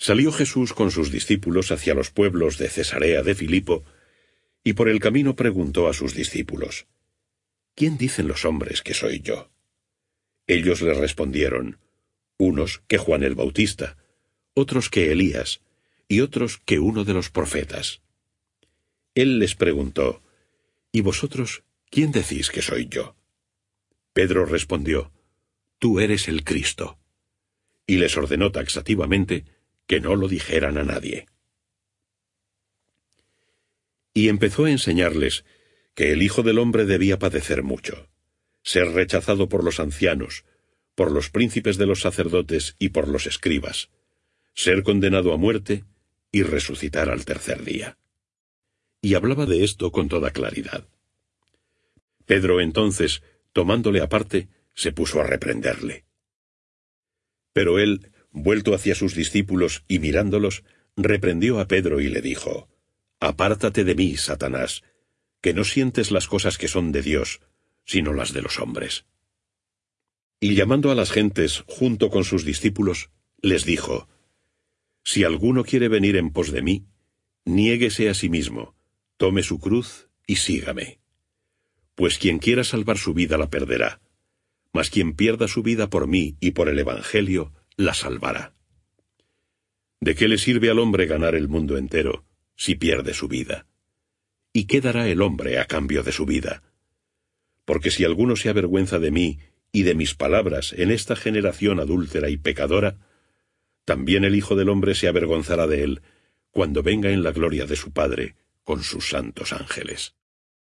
Salió Jesús con sus discípulos hacia los pueblos de Cesarea de Filipo, y por el camino preguntó a sus discípulos, ¿Quién dicen los hombres que soy yo? Ellos le respondieron, unos que Juan el Bautista, otros que Elías, y otros que uno de los profetas. Él les preguntó, ¿Y vosotros quién decís que soy yo? Pedro respondió, Tú eres el Cristo. Y les ordenó taxativamente que no lo dijeran a nadie. Y empezó a enseñarles que el Hijo del Hombre debía padecer mucho, ser rechazado por los ancianos, por los príncipes de los sacerdotes y por los escribas, ser condenado a muerte y resucitar al tercer día. Y hablaba de esto con toda claridad. Pedro entonces, tomándole aparte, se puso a reprenderle. Pero él, vuelto hacia sus discípulos y mirándolos, reprendió a Pedro y le dijo, Apártate de mí, Satanás, que no sientes las cosas que son de Dios, sino las de los hombres. Y llamando a las gentes junto con sus discípulos, les dijo, Si alguno quiere venir en pos de mí, niéguese a sí mismo, tome su cruz y sígame. Pues quien quiera salvar su vida la perderá, mas quien pierda su vida por mí y por el Evangelio, la salvará. ¿De qué le sirve al hombre ganar el mundo entero si pierde su vida? ¿Y qué dará el hombre a cambio de su vida? Porque si alguno se avergüenza de mí y de mis palabras en esta generación adúltera y pecadora, también el Hijo del Hombre se avergonzará de él cuando venga en la gloria de su Padre con sus santos ángeles.